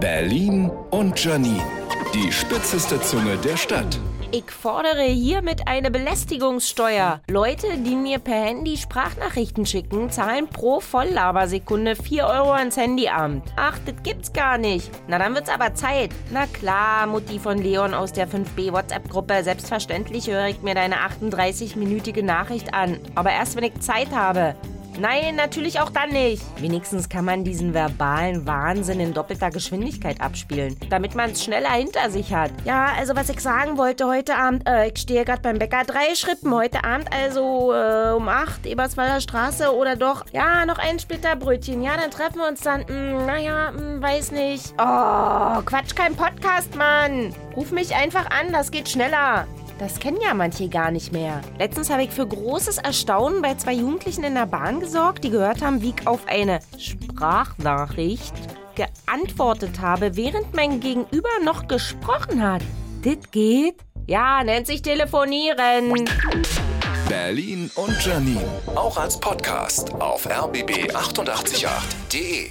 Berlin und Janine. Die spitzeste Zunge der Stadt. Ich fordere hiermit eine Belästigungssteuer. Leute, die mir per Handy Sprachnachrichten schicken, zahlen pro Volllabersekunde 4 Euro ans Handyamt. Ach, das gibt's gar nicht. Na, dann wird's aber Zeit. Na klar, Mutti von Leon aus der 5b WhatsApp-Gruppe. Selbstverständlich höre ich mir deine 38-minütige Nachricht an. Aber erst, wenn ich Zeit habe. Nein, natürlich auch dann nicht. Wenigstens kann man diesen verbalen Wahnsinn in doppelter Geschwindigkeit abspielen, damit man es schneller hinter sich hat. Ja, also was ich sagen wollte heute Abend, äh, ich stehe gerade beim Bäcker drei Schrippen. Heute Abend also äh, um 8, Eberswalder Straße oder doch, ja, noch ein Splitterbrötchen. Ja, dann treffen wir uns dann, mh, hm, naja, mh, hm, weiß nicht. Oh, Quatsch, kein Podcast, Mann. Ruf mich einfach an, das geht schneller. Das kennen ja manche gar nicht mehr. Letztens habe ich für großes Erstaunen bei zwei Jugendlichen in der Bahn gesorgt, die gehört haben, wie ich auf eine Sprachnachricht geantwortet habe, während mein Gegenüber noch gesprochen hat. Das geht? Ja, nennt sich telefonieren. Berlin und Janine. Auch als Podcast auf rbb888.de.